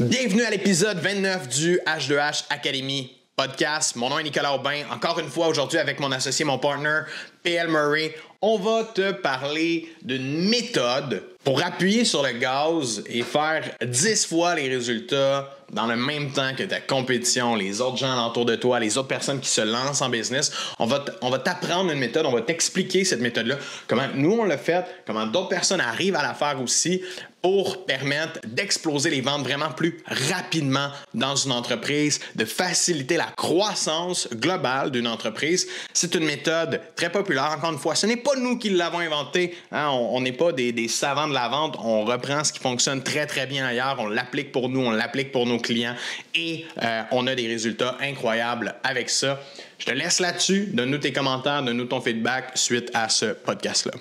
Bienvenue à l'épisode 29 du H2H Academy podcast. Mon nom est Nicolas Aubin. Encore une fois, aujourd'hui, avec mon associé, mon partner, PL Murray, on va te parler d'une méthode pour appuyer sur le gaz et faire 10 fois les résultats dans le même temps que ta compétition, les autres gens autour de toi, les autres personnes qui se lancent en business. On va, on va t'apprendre une méthode, on va t'expliquer cette méthode-là, comment nous on l'a fait, comment d'autres personnes arrivent à la faire aussi pour permettre d'exploser les ventes vraiment plus rapidement dans une entreprise, de faciliter la croissance globale d'une entreprise. C'est une méthode très populaire. Encore une fois, ce n'est pas nous qui l'avons inventée. Hein. On n'est pas des, savants de la vente. On reprend ce qui fonctionne très, très bien ailleurs. On l'applique pour nous, on l'applique pour nos clients et euh, on a des résultats incroyables avec ça. Je te laisse là-dessus. Donne-nous tes commentaires, donne-nous ton feedback suite à ce podcast-là.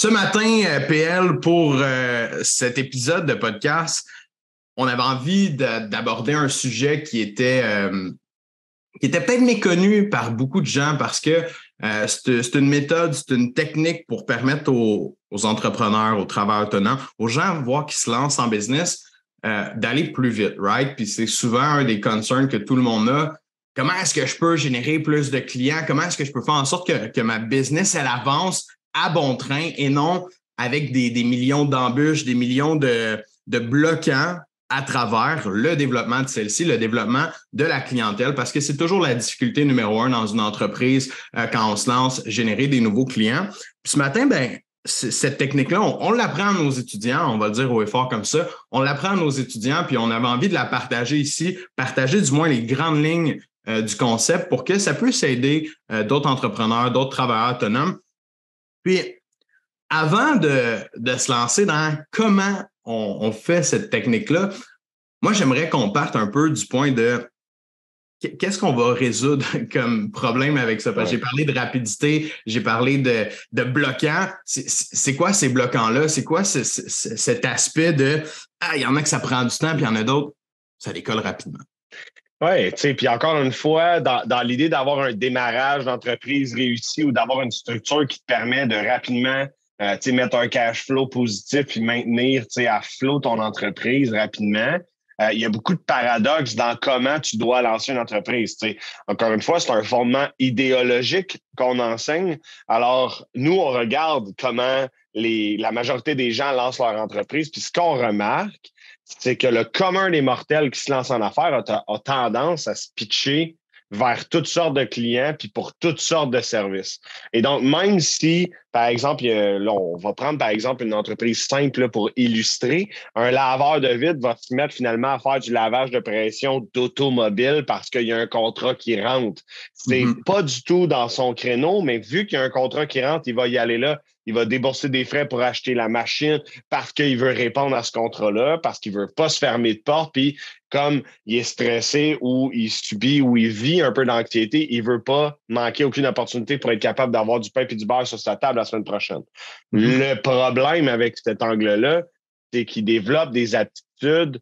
Ce matin, euh, PL, pour euh, cet épisode de podcast, on avait envie d'aborder un sujet qui était, euh, qui était peut-être méconnu par beaucoup de gens parce que c'est une méthode, c'est une technique pour permettre aux, entrepreneurs, aux travailleurs autonomes, aux gens voir qui se lancent en business, d'aller plus vite, right? Puis c'est souvent un des concerns que tout le monde a. Comment est-ce que je peux générer plus de clients? Comment est-ce que je peux faire en sorte que, que ma business, elle avance à bon train et non avec des, millions d'embûches, des millions de, de bloquants à travers le développement de celle-ci, le développement de la clientèle, parce que c'est toujours la difficulté numéro un dans une entreprise euh, quand on se lance, générer des nouveaux clients. Ce matin, ben, cette technique-là, on, l'apprend à nos étudiants, on va dire au effort comme ça, on l'apprend à nos étudiants, puis on avait envie de la partager ici, partager du moins les grandes lignes euh, du concept pour que ça puisse aider euh, d'autres entrepreneurs, d'autres travailleurs autonomes puis, avant de, se lancer dans comment on, fait cette technique-là, moi, j'aimerais qu'on parte un peu du point de qu'est-ce qu'on va résoudre comme problème avec ça? Parce que j'ai parlé de rapidité, j'ai parlé de, de bloquant. C'est quoi ces bloquants-là? C'est quoi cet aspect de Ah, il y en a que ça prend du temps, puis il y en a d'autres, ça décolle rapidement. Oui, tu sais, puis encore une fois, dans, dans l'idée d'avoir un démarrage d'entreprise réussi ou d'avoir une structure qui te permet de rapidement euh, mettre un cash flow positif puis maintenir à flot ton entreprise rapidement, euh, il y a beaucoup de paradoxes dans comment tu dois lancer une entreprise. sais. Encore une fois, c'est un fondement idéologique qu'on enseigne. Alors, nous, on regarde comment les, la majorité des gens lancent leur entreprise. Puis ce qu'on remarque, c'est que le commun des mortels qui se lance en affaires a, tendance à se pitcher vers toutes sortes de clients puis pour toutes sortes de services. Et donc, même si, par exemple, là, on va prendre par exemple une entreprise simple pour illustrer, un laveur de vide va se mettre finalement à faire du lavage de pression d'automobile parce qu'il y a un contrat qui rentre. C'est mm-hmm. pas du tout dans son créneau, mais vu qu'il y a un contrat qui rentre, il va y aller là il va débourser des frais pour acheter la machine parce qu'il veut répondre à ce contrat-là, parce qu'il veut pas se fermer de porte. Puis comme il est stressé ou il subit ou il vit un peu d'anxiété, il veut pas manquer aucune opportunité pour être capable d'avoir du pain et du beurre sur sa table la semaine prochaine. Mm-hmm. Le problème avec cet angle-là, c'est qu'il développe des attitudes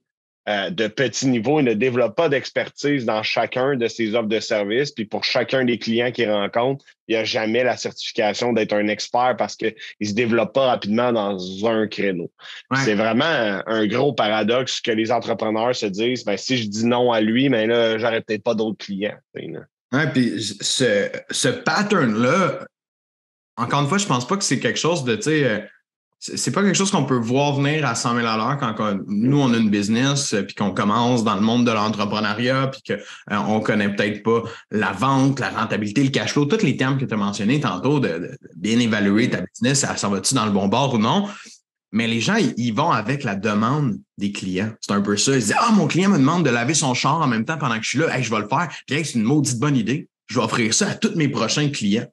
euh, de petit niveau. Il ne développe pas d'expertise dans chacun de ses offres de services. Puis pour chacun des clients qu'il rencontre, il n'y a jamais la certification d'être un expert parce qu'il ne se développe pas rapidement dans un créneau. C'est vraiment un, gros paradoxe que les entrepreneurs se disent ben, si je dis non à lui, mais ben là, j'aurais peut-être pas d'autres clients. Ouais, puis ce, ce pattern-là, encore une fois, je pense pas que c'est quelque chose de, tu sais, euh, c'est pas quelque chose qu'on peut voir venir à 100 000 à l'heure quand nous, on a une business, euh, puis qu'on commence dans le monde de l'entrepreneuriat, puis qu'on euh, connaît peut-être pas la vente, la rentabilité, le cash flow, tous les termes que tu as mentionnés tantôt, de, bien évaluer ta business, ça, va-tu dans le bon bord ou non? Mais les gens, ils vont avec la demande des clients. C'est un peu ça. Ils se disent Ah, mon client me demande de laver son char en même temps pendant que je suis là. Je vais le faire. Puis c'est une maudite bonne idée je vais offrir ça à tous mes prochains clients.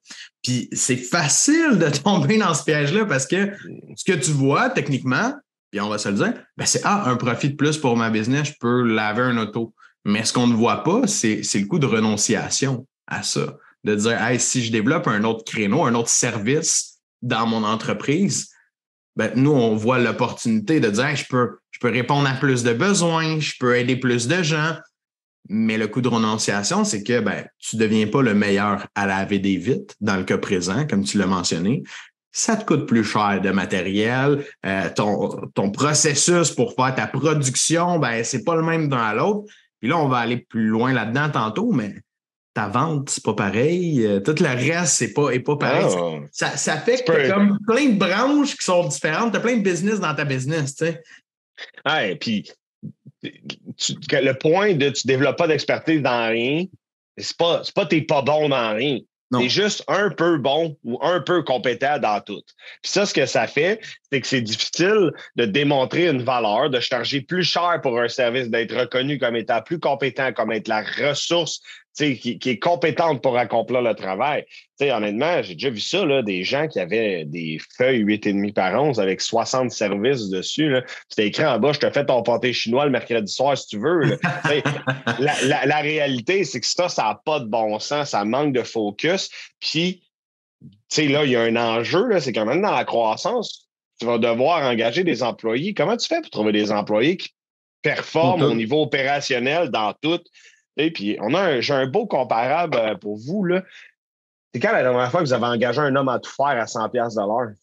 Puis c'est facile de tomber dans ce piège-là parce que ce que tu vois techniquement, puis on va se le dire, ben c'est ah, un profit de plus pour ma business, je peux laver un auto. Mais ce qu'on ne voit pas, c'est le coût de renonciation à ça. De dire, hey, si je développe un autre créneau, un autre service dans mon entreprise, ben, nous, on voit l'opportunité de dire je, peux, je peux répondre à plus de besoins, je peux aider plus de gens. Mais le coût de renonciation, c'est que ben, tu ne deviens pas le meilleur à laver des vitres dans le cas présent, comme tu l'as mentionné. Ça te coûte plus cher de matériel. Euh, ton, ton processus pour faire ta production, ben, c'est pas le même d'un à l'autre. Puis là, on va aller plus loin là-dedans tantôt, mais ta vente, c'est pas pareil. Euh, tout le reste, c'est pas, est pas pareil. Ah. Ça, ça, fait que tu comme plein de branches qui sont différentes. Tu as plein de business dans ta business, tu sais. Ouais, puis le point de tu développes pas d'expertise dans rien, c'est pas, pas t'es pas bon dans rien. T'es juste un peu bon ou un peu compétent dans tout. Puis ça, ce que ça fait, c'est que c'est difficile de démontrer une valeur, de charger plus cher pour un service, d'être reconnu comme étant plus compétent, comme être la ressource qui, qui, est compétente pour accomplir le travail. honnêtement, j'ai déjà vu ça, là, des gens qui avaient des feuilles 8,5 par 11 avec 60 services dessus. C'était écrit en bas, je te fais ton pâté chinois le mercredi soir si tu veux. la, la, la, réalité, c'est que ça, ça n'a pas de bon sens, ça manque de focus. Puis, tu sais, là, il y a un enjeu, c'est quand même dans la croissance, tu vas devoir engager des employés. Comment tu fais pour trouver des employés qui performent au niveau opérationnel dans tout? Et puis, on a j'ai un beau comparable euh, pour vous. Là. C'est quand la dernière fois que vous avez engagé un homme à tout faire à 100$ de l'heure?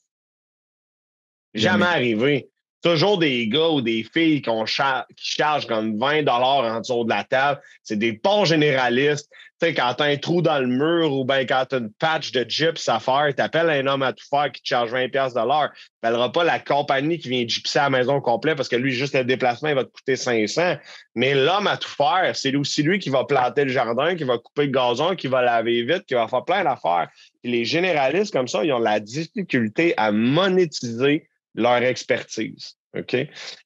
Jamais arrivé. Toujours des gars ou des filles qui, qui chargent comme 20 en dessous de la table. C'est des bons généralistes. Tu sais, quand tu as un trou dans le mur ou bien quand tu as une patch de gyps à faire, tu appelles un homme à tout faire qui te charge 20 de l'heure. Tu n'appelleras pas la compagnie qui vient gypser à la maison complète parce que lui, juste le déplacement, il va te coûter 500. Mais l'homme à tout faire, c'est aussi lui qui va planter le jardin, qui va couper le gazon, qui va laver vite, qui va faire plein d'affaires. Les généralistes comme ça, ils ont la difficulté à monétiser leur expertise. OK?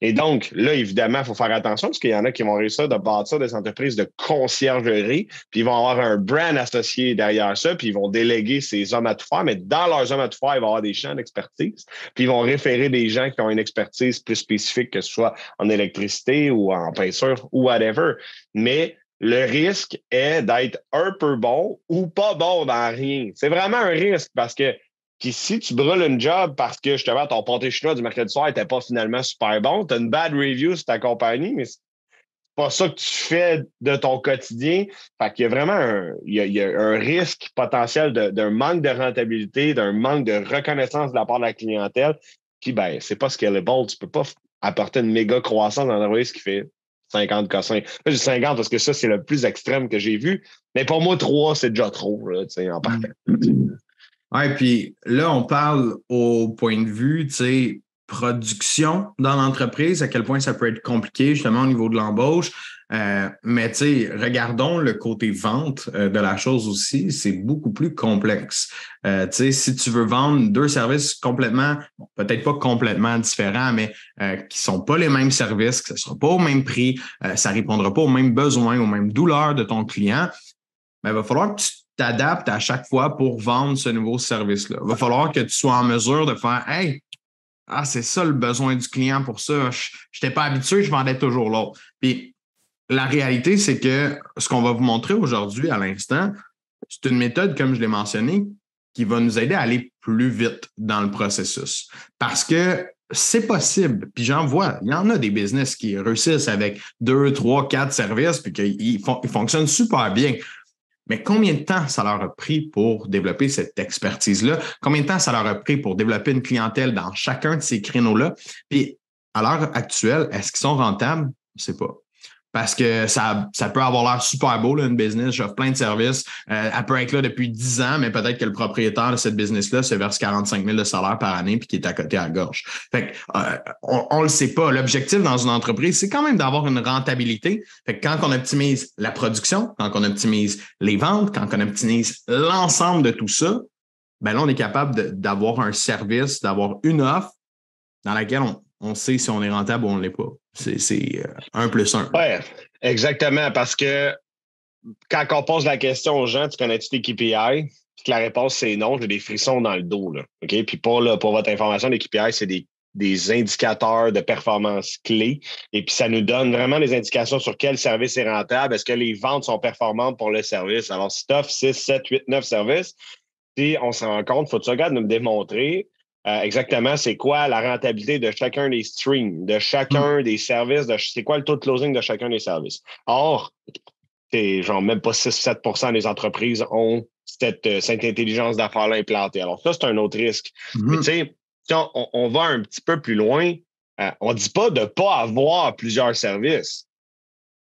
Et donc, là, évidemment, il faut faire attention parce qu'il y en a qui vont réussir de bâtir des entreprises de conciergerie, puis ils vont avoir un brand associé derrière ça, puis ils vont déléguer ces hommes à tout mais dans leurs hommes à tout faire, il va y avoir des champs d'expertise, puis ils vont référer des gens qui ont une expertise plus spécifique, que ce soit en électricité ou en peinture ou whatever. Mais le risque est d'être un peu bon ou pas bon dans rien. C'est vraiment un risque parce que si tu brûles une job parce que justement ton pâté chinois du mercredi soir n'était pas finalement super bon, tu as une bad review sur ta compagnie, mais c'est pas ça que tu fais de ton quotidien. Fait qu'il y a vraiment un, risque potentiel d'un manque de rentabilité, d'un manque de reconnaissance de la part de la clientèle. Puis ben, c'est pas scalable. Tu peux pas apporter une méga croissance dans un ce qui fait 50 cossins. Là, j'ai 50 parce que ça, c'est le plus extrême que j'ai vu. Mais pour moi, 3, c'est déjà trop, là, en partant. Oui, puis là, on parle au point de vue, tu sais, production dans l'entreprise, à quel point ça peut être compliqué justement au niveau de l'embauche. Euh, mais tu sais, regardons le côté vente euh, de la chose aussi, c'est beaucoup plus complexe. Euh, tu sais, si tu veux vendre deux services complètement, peut-être pas complètement différents, mais qui sont pas les mêmes services, que ce sera pas au même prix, ça répondra pas aux mêmes besoins, aux mêmes douleurs de ton client, ben, il va falloir que tu t'adaptes à chaque fois pour vendre ce nouveau service-là. Il va falloir que tu sois en mesure de faire Hey, ah, c'est ça le besoin du client pour ça. Je n'étais pas habitué, je vendais toujours l'autre. Puis la réalité, c'est que ce qu'on va vous montrer aujourd'hui à l'instant, c'est une méthode, comme je l'ai mentionné, qui va nous aider à aller plus vite dans le processus. Parce que c'est possible. Puis j'en vois, il y en a des business qui réussissent avec deux, trois, quatre services, puis qu'ils ils fonctionnent super bien. Mais combien de temps ça leur a pris pour développer cette expertise-là? Combien de temps ça leur a pris pour développer une clientèle dans chacun de ces créneaux-là? Puis, à l'heure actuelle, est-ce qu'ils sont rentables? Je ne sais pas parce que ça, ça peut avoir l'air super beau, là, une business. J'offre plein de services. Euh, elle peut être là depuis 10 ans, mais peut-être que le propriétaire de cette business-là se verse 45 000 de salaire par année puis qui est à côté à gorge. Fait que, euh, on le sait pas. L'objectif dans une entreprise, c'est quand même d'avoir une rentabilité. Fait que quand on optimise la production, quand on optimise les ventes, quand on optimise l'ensemble de tout ça, ben là, on est capable d'avoir un service, d'avoir une offre dans laquelle on, on sait si on est rentable ou on ne l'est pas. C'est euh, un plus un. Oui, exactement. Parce que quand on pose la question aux gens, tu connais-tu tes KPI? La réponse, c'est non, j'ai des frissons dans le dos. Là, Puis pour, pour votre information, les KPI, c'est des, des indicateurs de performance clés. Et puis, ça nous donne vraiment des indications sur quel service est rentable. Est-ce que les ventes sont performantes pour le service? Alors, si tu offres 6, 7, 8, 9 services, puis on se rend compte, il faut que tu regardes nous démontrer euh, exactement c'est quoi la rentabilité de chacun des streams, de chacun mm. des services, de, c'est quoi le taux de closing de chacun des services? Or, genre même pas 6-7% des entreprises ont cette, euh, cette intelligence d'affaires-là implantée. Alors, ça, c'est un autre risque. Mais mm-hmm. tu sais, on, on, va un petit peu plus loin. Euh, on ne dit pas de ne pas avoir plusieurs services.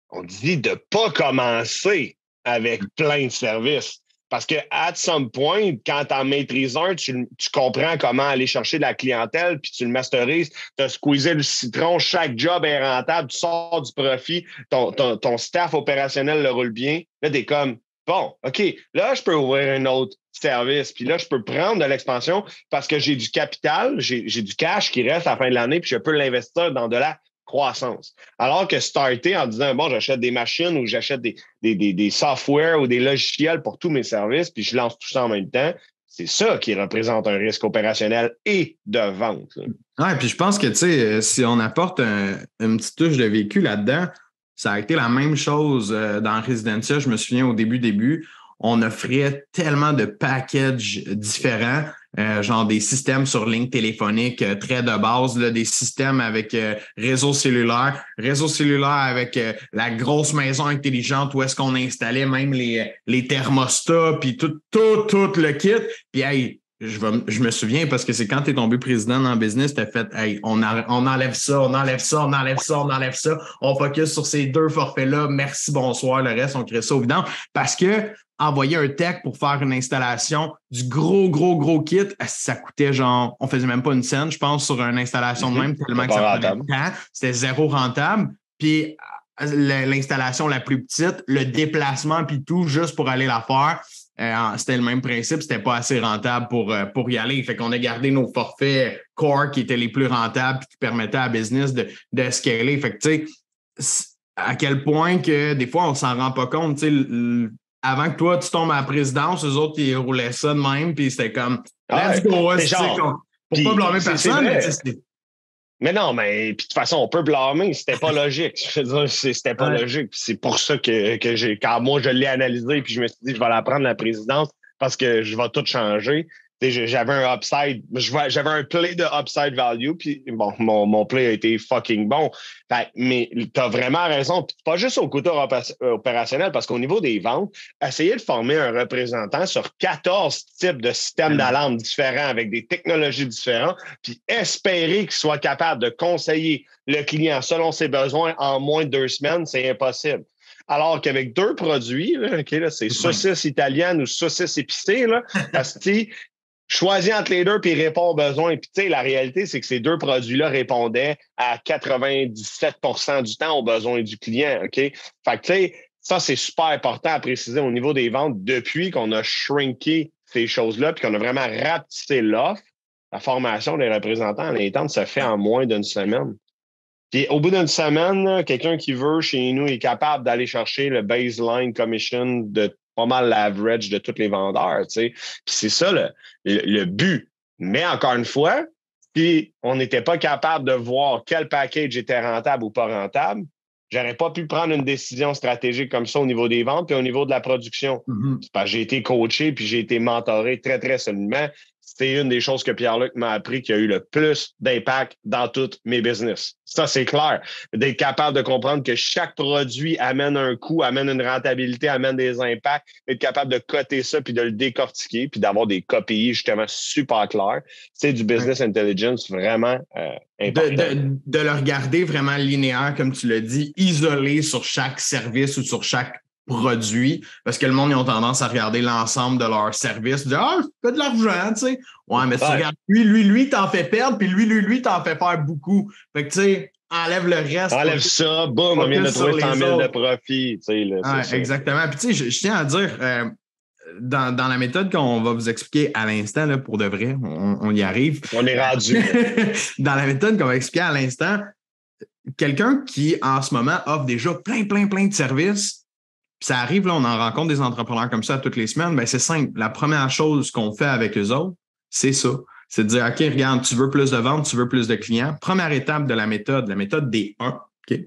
On dit de ne pas commencer avec plein de services. Parce que, at some point, quand tu en maîtrises un, tu, comprends comment aller chercher de la clientèle, puis tu le masterises, tu as squeezé le citron, chaque job est rentable, tu sors du profit, ton, ton, staff opérationnel le roule bien. Là, tu es comme, bon, OK, là, je peux ouvrir un autre service, puis là, je peux prendre de l'expansion parce que j'ai du capital, j'ai du cash qui reste à la fin de l'année, puis je peux l'investir dans de la croissance. Alors que starter en disant, bon, j'achète des machines ou j'achète des, des, des, softwares ou des logiciels pour tous mes services, puis je lance tout ça en même temps, c'est ça qui représente un risque opérationnel et de vente. Oui, puis je pense que, tu sais, euh, si on apporte une petite touche de vécu là-dedans, ça a été la même chose euh, dans Residencia. Je me souviens au début, début, on offrait tellement de packages différents. Euh, genre des systèmes sur ligne téléphonique euh, très de base, là, des systèmes avec euh, réseau cellulaire, réseau cellulaire avec la grosse maison intelligente où est-ce qu'on installait même les, les thermostats, puis tout, tout, tout le kit. Puis hey, je, je me souviens parce que c'est quand tu es tombé président dans le business, tu as fait hey, on, on enlève ça, on enlève ça, on enlève ça, on enlève ça. On focus sur ces deux forfaits-là. Merci, bonsoir. Le reste, on crée ça au vidange. Parce que envoyer un tech pour faire une installation du gros, gros, gros kit, ça coûtait genre, on faisait même pas une scène, je pense, sur une installation de mhm. même, tellement que ça prenait C'était zéro rentable. Puis l'installation la plus petite, le déplacement, puis tout, juste pour aller la faire, euh, c'était le même principe, c'était pas assez rentable pour, euh, pour y aller. Fait qu'on a gardé nos forfaits core qui étaient les plus rentables puis qui permettaient à business de, de scaler. Fait que tu sais, à quel point que des fois on s'en rend pas compte. Tu sais, avant que toi tu tombes à la présidence, eux autres ils roulaient ça de même, puis c'était comme let's go, pour pas blâmer personne, mais non, mais puis de toute façon, on peut blâmer. C'était pas logique. C'était pas logique. C'est pour ça que, que j'ai, quand moi je l'ai analysé, puis je me suis dit, je vais la prendre la présidence parce que je vais tout changer j'avais un upside, j'avais un play de upside value, puis bon, mon, mon play a été fucking bon. mais tu as vraiment raison, puis pas juste au côté opérationnel, parce qu'au niveau des ventes, essayer de former un représentant sur 14 types de systèmes d'alarme différents avec des technologies différentes, puis espérer qu'il soit capable de conseiller le client selon ses besoins en moins de deux semaines, c'est impossible. Alors qu'avec deux produits, là, là, c'est saucisse italienne ou saucisse épicée, là, parce que choisis entre les deux puis réponds aux besoins. Puis, tu sais, la réalité, c'est que ces deux produits-là répondaient à 97% du temps aux besoins du client. OK? Fait que, tu sais, ça, c'est super important à préciser au niveau des ventes depuis qu'on a shrinké ces choses-là puis qu'on a vraiment rapetissé l'offre. La formation des représentants en interne se fait en moins d'une semaine. Puis au bout d'une semaine, quelqu'un qui veut chez nous est capable d'aller chercher le baseline commission de pas mal l'average de tous les vendeurs, tu sais. Puis c'est ça le, le, but. Mais encore une fois, si on n'était pas capable de voir quel package était rentable ou pas rentable, j'aurais pas pu prendre une décision stratégique comme ça au niveau des ventes et au niveau de la production. Mm-hmm. J'ai été coaché puis j'ai été mentoré très, très solidement c'est une des choses que Pierre-Luc m'a appris qui a eu le plus d'impact dans toutes mes business. Ça, c'est clair. D'être capable de comprendre que chaque produit amène un coût, amène une rentabilité, amène des impacts, être capable de coter ça puis de le décortiquer puis d'avoir des KPI justement super clairs. C'est du business intelligence vraiment euh, important. De, de, le regarder vraiment linéaire, comme tu l'as dit, isolé sur chaque service ou sur chaque produits parce que le monde ils ont tendance à regarder l'ensemble de leur service, dire Ah, fais de l'argent, tu sais. Ouais, mais tu regardes lui, lui, lui, t'en fais perdre, puis lui, lui, lui, t'en fais faire beaucoup. Fait que tu sais, enlève le reste. Enlève ça, boum, on vient de trouver 100 000 de profit. Tu sais, là, exactement. Puis tu sais, je, tiens à dire, euh, dans, dans, la méthode qu'on va vous expliquer à l'instant, pour de vrai, on, on, y arrive. On est rendu. dans la méthode qu'on va expliquer à l'instant, quelqu'un qui en ce moment offre déjà plein, plein, plein de services, ça arrive, là, on en rencontre des entrepreneurs comme ça toutes les semaines, ben c'est simple. La première chose qu'on fait avec eux autres, c'est ça. C'est de dire, OK, regarde, tu veux plus de ventes, tu veux plus de clients. Première étape de la méthode, la méthode des 1. OK?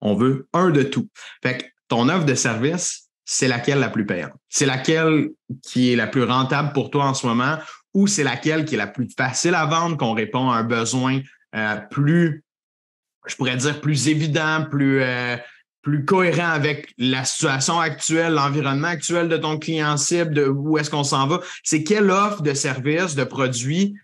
On veut un de tout. Fait que ton offre de service, c'est laquelle la plus payante? C'est laquelle qui est la plus rentable pour toi en ce moment ou c'est laquelle qui est la plus facile à vendre, qu'on répond à un besoin euh, plus, je pourrais dire, plus évident, plus, euh, plus cohérent avec la situation actuelle, l'environnement actuel de ton client cible, de où est-ce qu'on s'en va. C'est quelle offre de service, de produit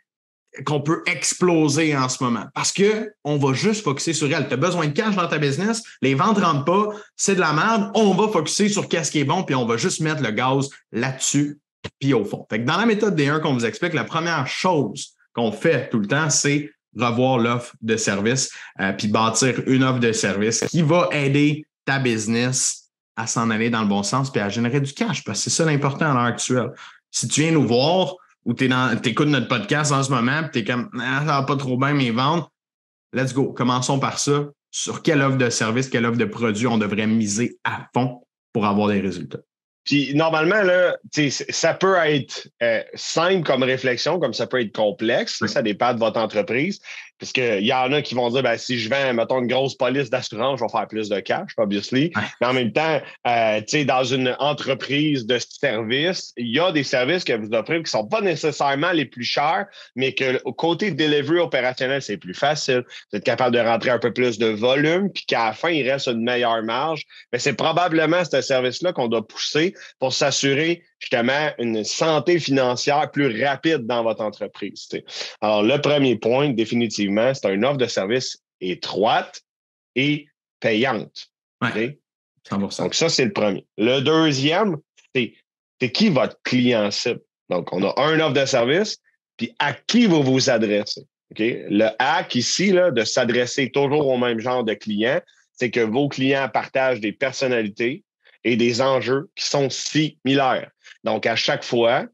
qu'on peut exploser en ce moment? Parce que on va juste focuser sur elle. Tu as besoin de cash dans ta business, les ventes ne rentrent pas, c'est de la merde, on va focuser sur qu'est-ce qui est bon, puis on va juste mettre le gaz là-dessus, puis au fond. Dans la méthode D1 qu'on vous explique, la première chose qu'on fait tout le temps, c'est revoir l'offre de service, euh, puis bâtir une offre de service qui va aider ta business à s'en aller dans le bon sens, puis à générer du cash, parce que c'est ça l'important à l'heure actuelle. Si tu viens nous voir, ou tu écoutes notre podcast en ce moment, puis tu es comme ah, ça va pas trop bien mes ventes. Let's go. Commençons par ça. Sur quelle offre de service, quelle offre de produit on devrait miser à fond pour avoir des résultats? Puis normalement, là, ça peut être euh, simple comme réflexion, comme ça peut être complexe. Ça dépend de votre entreprise. Parce qu'il y en a qui vont dire ben, si je vends, mettons, une grosse police d'assurance, je vais faire plus de cash, obviously. Mais en même temps, euh, dans une entreprise de service, il y a des services que vous offrez qui ne sont pas nécessairement les plus chers, mais que au côté delivery opérationnel, c'est plus facile. Vous êtes capable de rentrer un peu plus de volume, puis qu'à la fin, il reste une meilleure marge. Mais c'est probablement ce service-là qu'on doit pousser pour s'assurer justement une santé financière plus rapide dans votre entreprise. Alors, le premier point, définitivement, c'est une offre de service étroite et payante. Donc, ça, c'est le premier. Le deuxième, c'est qui votre client cible? Donc, on a un offre de service, puis à qui vous vous adressez? Le hack ici, là, de s'adresser toujours au même genre de client, c'est que vos clients partagent des personnalités et des enjeux qui sont similaires. Donc, à chaque fois,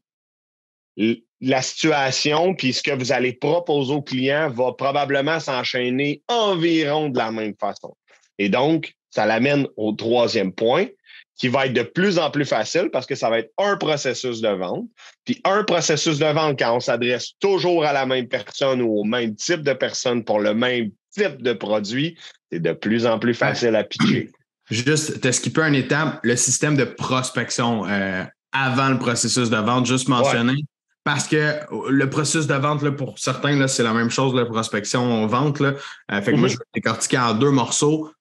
la situation puis ce que vous allez proposer au client va probablement s'enchaîner environ de la même façon. Et donc, ça l'amène au troisième point qui va être de plus en plus facile parce que ça va être un processus de vente. Puis un processus de vente, quand on s'adresse toujours à la même personne ou au même type de personne pour le même type de produit, c'est de plus en plus facile à pitcher. Juste, tu skipper une étape, le système de prospection. Euh, avant le processus de vente, juste mentionner. Parce que le processus de vente, là, pour certains, c'est la même chose, la prospection, vente. Là. Euh, fait que moi, mhm. je vais décortiquer en deux morceaux.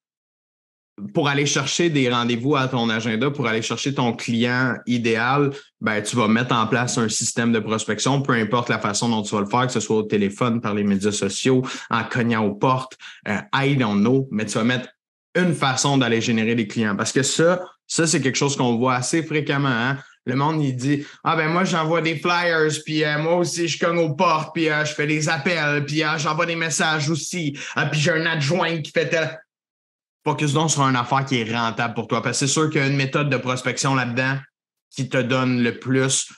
Pour aller chercher des rendez-vous à ton agenda, pour aller chercher ton client idéal, ben, tu vas mettre en place un système de prospection, peu importe la façon dont tu vas le faire, que ce soit au téléphone, par les médias sociaux, en cognant aux portes, euh, I don't know, mais tu vas mettre une façon d'aller générer des clients. Parce que ça, ça, c'est quelque chose qu'on voit assez fréquemment. Hein? Le monde, il dit Ah ben moi, j'envoie des flyers, puis euh, moi aussi, je cogne aux portes, puis euh, je fais des appels, puis euh, j'envoie des messages aussi, puis j'ai un adjoint qui fait tel. Focus donc sur une affaire qui est rentable pour toi. Parce que c'est sûr qu'il y a une méthode de prospection là-dedans qui te donne le plus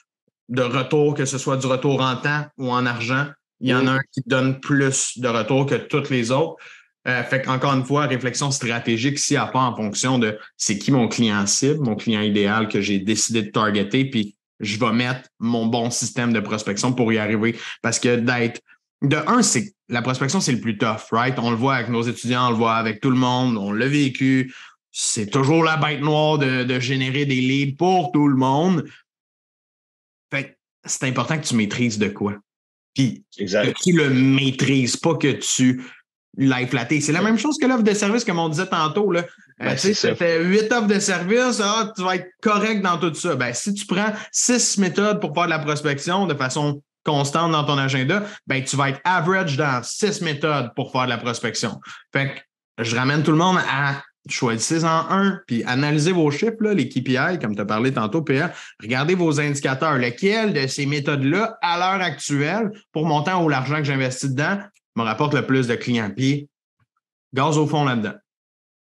de retour, que ce soit du retour en temps ou en argent. Il y en a un qui te donne plus de retour que toutes les autres. Euh, fait qu'encore une fois, réflexion stratégique s'il n'y a pas en fonction de c'est qui mon client cible, mon client idéal que j'ai décidé de targeter, puis je vais mettre mon bon système de prospection pour y arriver. Parce que d'être de un, c'est la prospection, c'est le plus tough, right? On le voit avec nos étudiants, on le voit avec tout le monde, on l'a vécu. C'est toujours la bête noire de, de générer des leads pour tout le monde. Fait c'est important que tu maîtrises de quoi. Puis que tu le maîtrises, pas que tu l'as flatté. C'est la même chose que l'offre de service, comme on disait tantôt. Là. Euh, ben, sais, fait huit offres de service, ah, tu vas être correct dans tout ça. Ben, si tu prends six méthodes pour faire de la prospection de façon constante dans ton agenda, ben, tu vas être average dans six méthodes pour faire de la prospection. Fait que je ramène tout le monde à choisissez en un, puis analysez vos chiffres, là, les KPI, comme tu as parlé tantôt, PA. Regardez vos indicateurs. Lequel de ces méthodes-là, à l'heure actuelle, pour mon temps ou l'argent que j'investis dedans, me rapporte le plus de clients. Puis, gaz au fond là-dedans.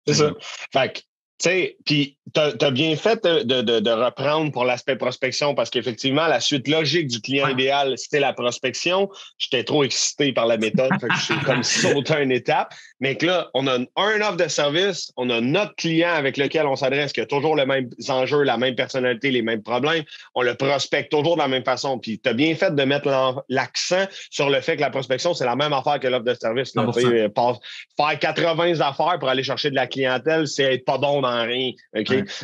C'est ça. Fait que, tu sais, puis tu as, bien fait de, reprendre pour l'aspect prospection parce qu'effectivement, la suite logique du client idéal, c'était la prospection. J'étais trop excité par la méthode, fait que je suis comme sauté une étape. Mais que là, on a un offre de service, on a notre client avec lequel on s'adresse qui a toujours les mêmes enjeux, la même personnalité, les mêmes problèmes. On le prospecte toujours de la même façon. Puis tu as bien fait de mettre l'accent sur le fait que la prospection, c'est la même affaire que l'offre de service. faire 80 affaires pour aller chercher de la clientèle, c'est être pas bon dans rien.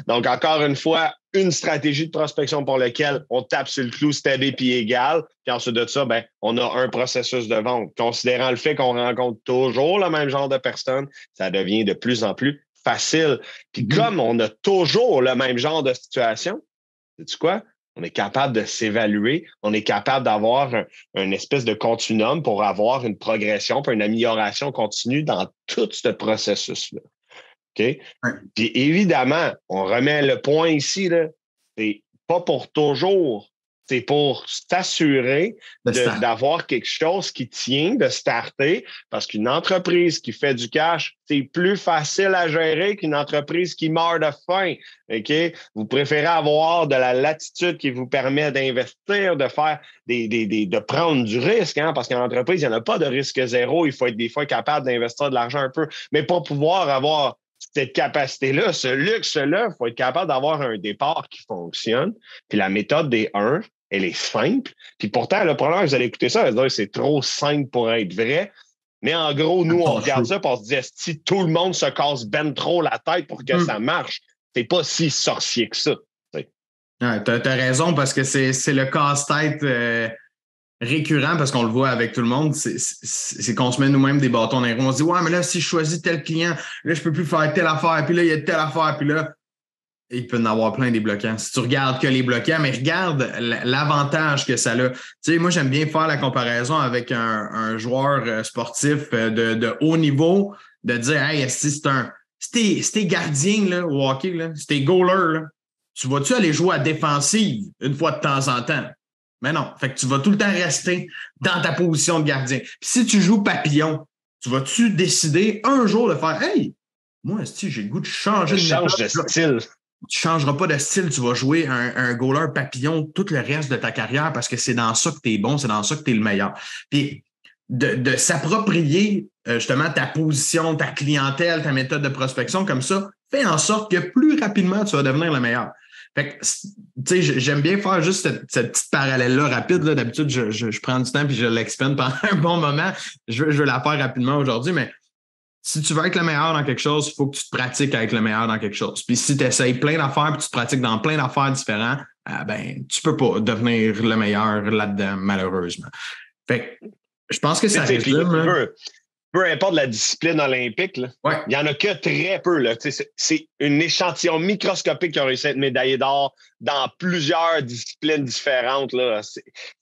Donc, encore une fois, une stratégie de prospection pour laquelle on tape sur le clou steady puis égal. Puis ensuite de ça, ben, on a un processus de vente. Considérant le fait qu'on rencontre toujours le même genre de personnes, ça devient de plus en plus facile. Puis mm-hmm. comme on a toujours le même genre de situation, sais-tu quoi? On est capable de s'évaluer, on est capable d'avoir un, espèce de continuum pour avoir une progression, pour une amélioration continue dans tout ce processus-là. Puis évidemment, on remet le point ici, c'est pas pour toujours c'est pour s'assurer d'avoir quelque chose qui tient, de starter, parce qu'une entreprise qui fait du cash, c'est plus facile à gérer qu'une entreprise qui meurt de faim. Vous préférez avoir de la latitude qui vous permet d'investir, de faire des, de prendre du risque, hein? parce qu'en entreprise, il n'y en a pas de risque zéro. Il faut être des fois capable d'investir de l'argent un peu. Mais pour pouvoir avoir cette capacité-là, ce luxe-là, il faut être capable d'avoir un départ qui fonctionne. Puis la méthode des 1, elle est simple. Puis pourtant, le problème, vous allez écouter ça, c'est trop simple pour être vrai. Mais en gros, nous, on regarde ça et on se dit si tout le monde se casse ben trop la tête pour que hmm. ça marche, c'est pas si sorcier que ça. tu as, raison parce que c'est le casse-tête euh, récurrent parce qu'on le voit avec tout le monde. C'est qu'on se met nous-mêmes des bâtons dans les roues. On se dit Ouais, mais là, si je choisis tel client, là, je peux plus faire telle affaire, puis là, il y a telle affaire, puis là, il peut en avoir plein des bloquants. Si tu regardes que les bloquants, mais regarde l'avantage que ça a. Tu sais, moi, j'aime bien faire la comparaison avec un, joueur euh, sportif euh, de, haut niveau, de dire, hey, si c'est un. Si t'es gardien là, au hockey, là, si t'es goaler, tu vas-tu aller jouer à défensive une fois de temps en temps? Mais non. Fait que tu vas tout le temps rester dans ta position de gardien. Puis si tu joues papillon, tu vas-tu décider un jour de faire Hey, moi, si j'ai le goût de changer de, change de style tu ne changeras pas de style, tu vas jouer un, un goaler papillon tout le reste de ta carrière parce que c'est dans ça que tu es bon, c'est dans ça que tu es le meilleur. Puis de, s'approprier euh, justement ta position, ta clientèle, ta méthode de prospection comme ça, fait en sorte que plus rapidement tu vas devenir le meilleur. Fait que, tu sais, j'aime bien faire juste cette, petite parallèle-là rapide. D'habitude, je, je, prends du temps puis je l'expende pendant un bon moment. Je, je veux la faire rapidement aujourd'hui, mais si tu veux être le meilleur dans quelque chose, il faut que tu te pratiques à être le meilleur dans quelque chose. Puis si tu essayes plein d'affaires puis tu te pratiques dans plein d'affaires différentes, euh, ben, tu peux pas devenir le meilleur là-dedans, malheureusement. Fait je pense que ça résume peu importe la discipline olympique, il n'y en a que très peu. C'est une échantillon microscopique qui a réussi à être médaillé d'or dans plusieurs disciplines différentes. Là.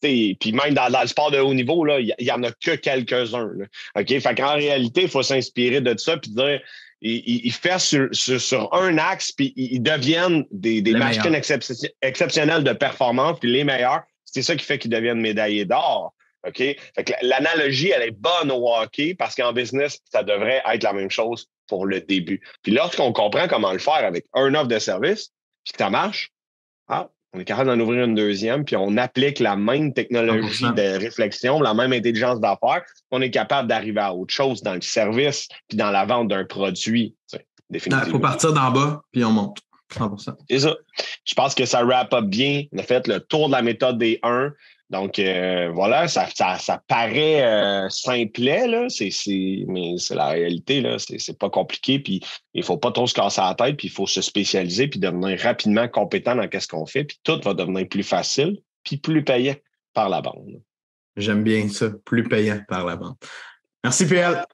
Puis même dans, le sport de haut niveau, il n'y en a que quelques-uns. OK? Fait qu'en réalité, il faut s'inspirer de ça puis dire ils, fait sur, un axe, puis ils deviennent des, machines exceptionnelles de performance, puis les meilleurs. C'est ça qui fait qu'ils deviennent médaillés d'or. OK? l'analogie, elle est bonne au hockey parce qu'en business, ça devrait être la même chose pour le début. Puis lorsqu'on comprend comment le faire avec un offre de service, puis que ça marche, ah, on est capable d'en ouvrir une deuxième, puis on applique la même technologie de réflexion, la même intelligence d'affaires, on est capable d'arriver à autre chose dans le service, puis dans la vente d'un produit. Il faut partir d'en bas, puis on monte. 100%. C'est ça. Je pense que ça wrap up bien. On a fait le tour de la méthode des 1. Donc euh, voilà, ça, ça, paraît euh, simplet, là, mais c'est la réalité, là, c'est, pas compliqué, puis il faut pas trop se casser la tête, puis il faut se spécialiser, puis devenir rapidement compétent dans ce qu'on fait, puis tout va devenir plus facile, puis plus payant par la bande. J'aime bien ça, plus payant par la bande. Merci, PL.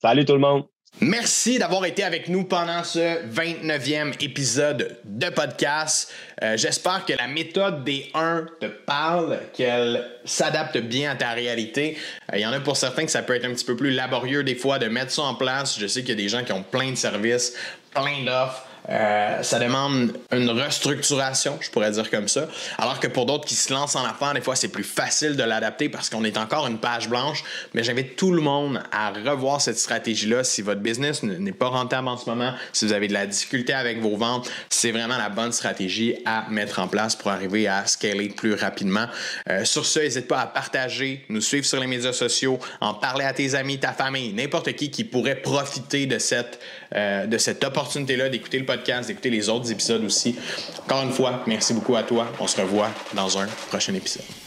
Salut tout le monde. Merci d'avoir été avec nous pendant ce 29e épisode de podcast. Euh, j'espère que la méthode des 1 te parle, qu'elle s'adapte bien à ta réalité. Euh, il y en a pour certains que ça peut être un petit peu plus laborieux des fois de mettre ça en place. Je sais qu'il y a des gens qui ont plein de services, plein d'offres. Euh, ça demande une restructuration, je pourrais dire comme ça. Alors que pour d'autres qui se lancent en affaires, des fois, c'est plus facile de l'adapter parce qu'on est encore une page blanche. Mais j'invite tout le monde à revoir cette stratégie-là. Si votre business n'est pas rentable en ce moment, si vous avez de la difficulté avec vos ventes, c'est vraiment la bonne stratégie à mettre en place pour arriver à scaler plus rapidement. Euh, sur ce, n'hésite pas à partager, nous suivre sur les médias sociaux, en parler à tes amis, ta famille, n'importe qui qui pourrait profiter de cette, euh, de cette opportunité-là d'écouter le podcast d'écouter les autres épisodes aussi. Encore une fois, merci beaucoup à toi. On se revoit dans un prochain épisode.